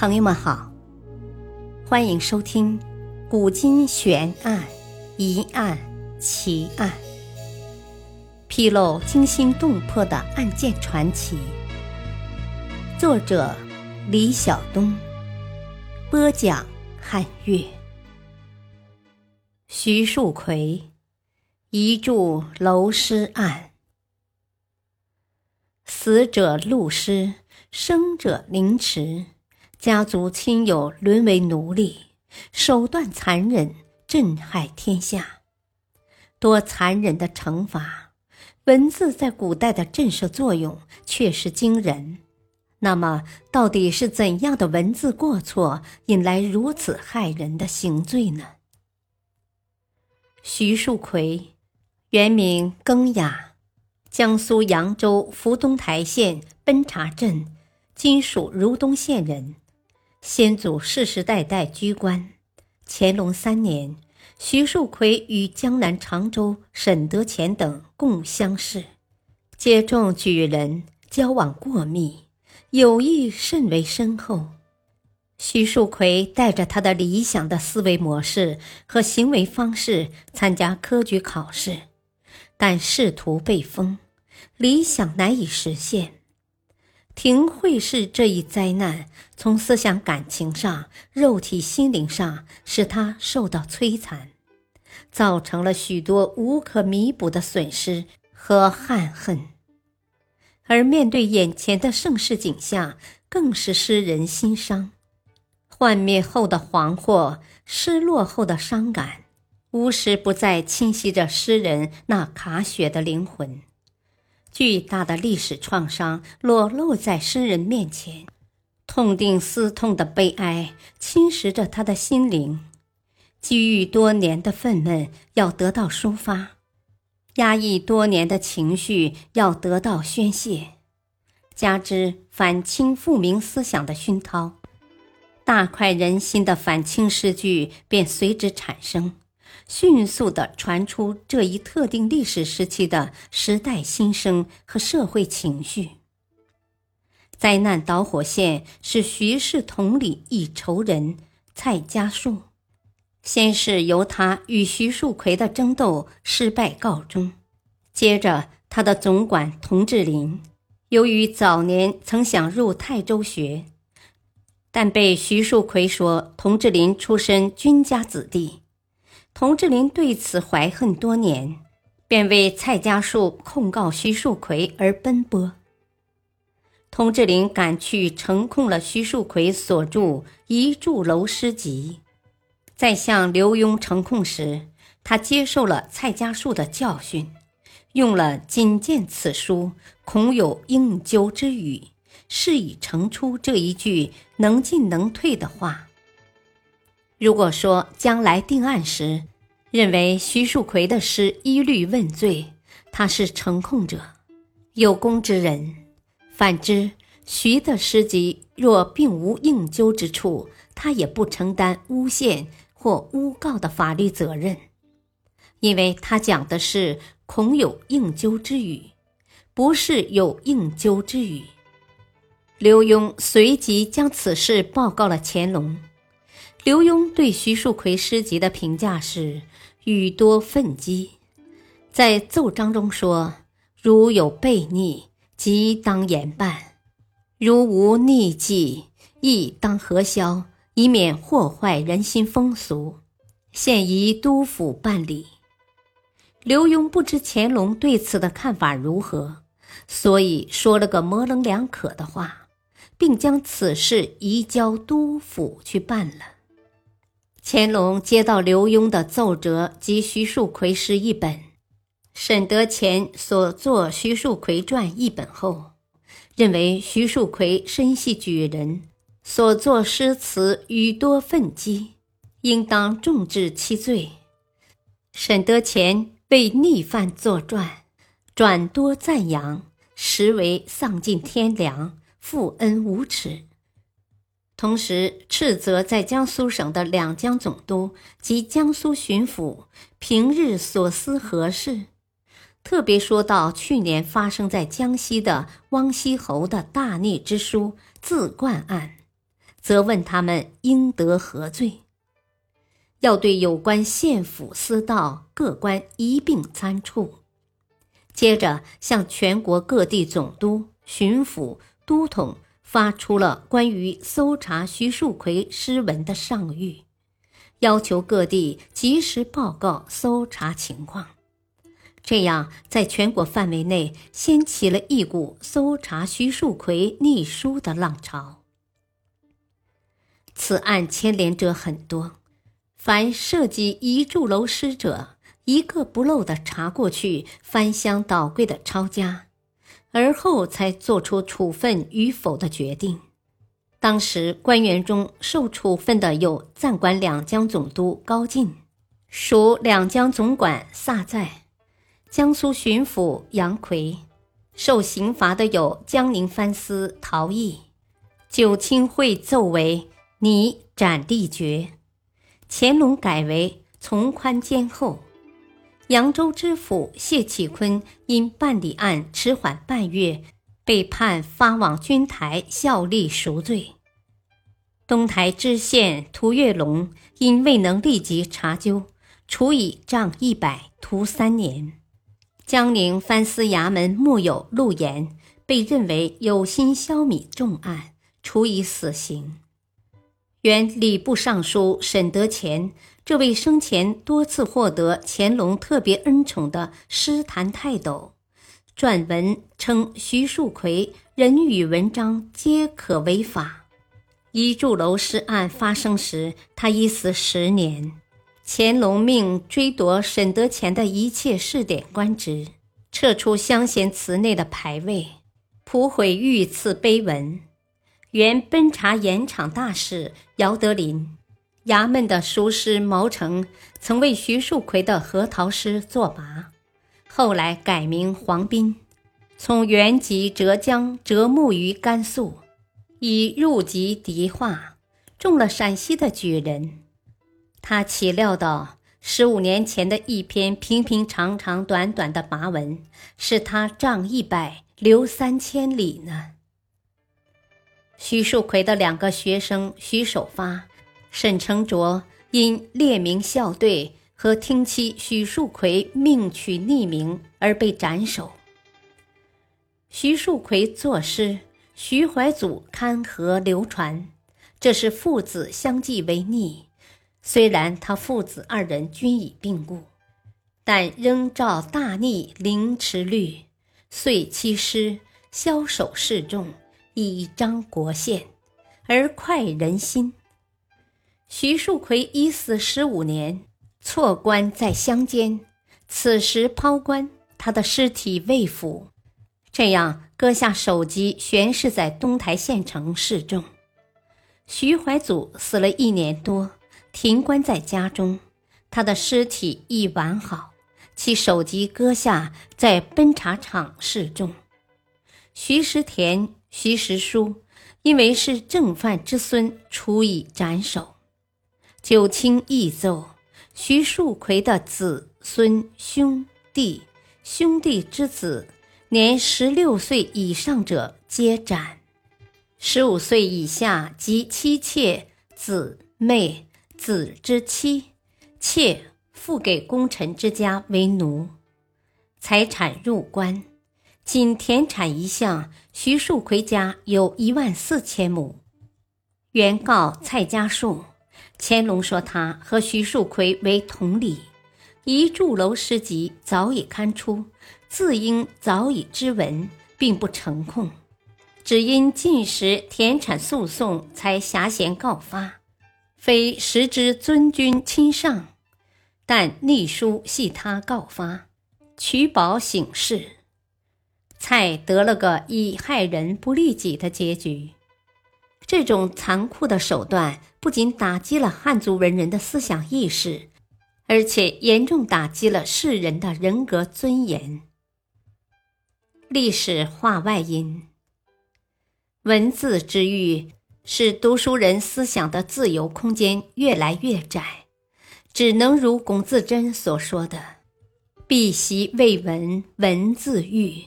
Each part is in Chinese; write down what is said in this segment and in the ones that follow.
朋友们好，欢迎收听《古今悬案、疑案、奇案》，披露惊心动魄的案件传奇。作者：李晓东，播讲：汉月。徐树奎遗著楼尸案，死者陆尸，生者凌迟。家族亲友沦为奴隶，手段残忍，震撼天下。多残忍的惩罚，文字在古代的震慑作用确实惊人。那么，到底是怎样的文字过错，引来如此骇人的刑罪呢？徐树奎，原名庚雅，江苏扬州福东台县奔查镇（今属如东县）人。先祖世世代代居官。乾隆三年，徐树奎与江南常州沈德潜等共乡试，结中举人，交往过密，友谊甚为深厚。徐树奎带着他的理想的思维模式和行为方式参加科举考试，但仕途被封，理想难以实现。廷会是这一灾难，从思想感情上、肉体心灵上，使他受到摧残，造成了许多无可弥补的损失和憾恨。而面对眼前的盛世景象，更是诗人心伤。幻灭后的惶惑，失落后的伤感，无时不在侵袭着诗人那卡血的灵魂。巨大的历史创伤裸露在诗人面前，痛定思痛的悲哀侵蚀着他的心灵，积郁多年的愤懑要得到抒发，压抑多年的情绪要得到宣泄，加之反清复明思想的熏陶，大快人心的反清诗句便随之产生。迅速地传出这一特定历史时期的时代心声和社会情绪。灾难导火线是徐氏同里一仇人蔡家树，先是由他与徐树奎的争斗失败告终，接着他的总管童志林，由于早年曾想入泰州学，但被徐树奎说童志林出身军家子弟。童志林对此怀恨多年，便为蔡家树控告徐树奎而奔波。童志林赶去呈控了徐树奎所著《一柱楼诗集》，在向刘墉呈控时，他接受了蔡家树的教训，用了“仅见此书，恐有应纠之语”，是以成出这一句能进能退的话。如果说将来定案时，认为徐树奎的诗一律问罪，他是成控者，有功之人；反之，徐的诗集若并无应纠之处，他也不承担诬陷或诬告的法律责任，因为他讲的是恐有应纠之语，不是有应纠之语。刘墉随即将此事报告了乾隆。刘墉对徐树奎诗集的评价是语多愤激，在奏章中说：“如有悖逆，即当严办；如无逆迹，亦当核销，以免祸坏人心风俗。现移督府办理。”刘墉不知乾隆对此的看法如何，所以说了个模棱两可的话，并将此事移交督府去办了。乾隆接到刘墉的奏折及徐树奎诗一本，沈德潜所作《徐树奎传》一本后，认为徐树奎身系举人，所作诗词语多愤激，应当重治其罪。沈德潜为逆犯作传，转多赞扬，实为丧尽天良，负恩无耻。同时斥责在江苏省的两江总督及江苏巡抚平日所思何事，特别说到去年发生在江西的汪锡侯的大逆之书自冠案，责问他们应得何罪。要对有关县府司道各官一并参处。接着向全国各地总督、巡抚、都统发出了关于搜查徐树奎诗文的上谕，要求各地及时报告搜查情况。这样，在全国范围内掀起了一股搜查徐树奎逆书的浪潮。此案牵连者很多，凡涉及遗著楼师者，一个不漏的查过去，翻箱倒柜的抄家，而后才做出处分与否的决定。当时官员中受处分的有暂管两江总督高进，属两江总管萨在。江苏巡抚杨奎，受刑罚的有江宁藩司陶毅，九卿会奏为拟斩立决，乾隆改为从宽兼厚。扬州知府谢启坤因办理案迟缓半月，被判发往军台效力赎罪。东台知县涂月龙因未能立即查究，处以杖一百，徒三年。江宁藩司衙门木有陆延被认为有心消弭重案，处以死刑。原礼部尚书沈德潜，这位生前多次获得乾隆特别恩宠的诗坛泰斗，撰文称徐树奎人语文章皆可违法。一柱楼尸案发生时，他已死十年。乾隆命追夺沈德潜的一切试点官职，撤出乡贤祠内的牌位，普毁御赐碑文。原奔查盐场大使姚德林，衙门的书师毛成曾为徐树奎的核桃诗作跋，后来改名黄斌，从原籍浙江折木于甘肃，已入籍迪化，中了陕西的举人。他岂料到，十五年前的一篇平平常常、短短的跋文，使他仗一百，留三千里呢。徐树奎的两个学生徐守发、沈承卓，因列名校对和听妻徐树奎命取匿名而被斩首。徐树奎作诗，徐怀祖刊和流传，这是父子相继为逆。虽然他父子二人均已病故，但仍照大逆凌迟律，遂七师枭首示众，以彰国宪，而快人心。徐树奎已死十五年，错官在乡间，此时抛官，他的尸体未腐，这样割下首级悬饰在东台县城示众。徐怀祖死了一年多。停棺在家中，他的尸体已完好，其首级割下，在奔查场示众。徐时田、徐时书因为是正犯之孙，处以斩首。九卿亦奏，徐树奎的子孙兄弟、兄弟之子，年十六岁以上者皆斩，十五岁以下及妻妾、子妹。子之妻，妾付给功臣之家为奴，财产入关。仅田产一项，徐树奎家有一万四千亩。原告蔡家树，乾隆说他和徐树奎为同理，一住楼诗集早已刊出，自应早已知闻，并不成控，只因近时田产诉讼才辖闲告发。非实之尊君亲上，但逆书系他告发，取保省事，蔡得了个以害人不利己的结局。这种残酷的手段不仅打击了汉族文人的思想意识，而且严重打击了世人的人格尊严。历史话外音：文字之欲。使读书人思想的自由空间越来越窄，只能如龚自珍所说的：“必习未闻文字狱，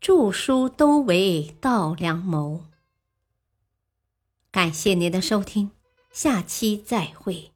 著书都为道良谋。”感谢您的收听，下期再会。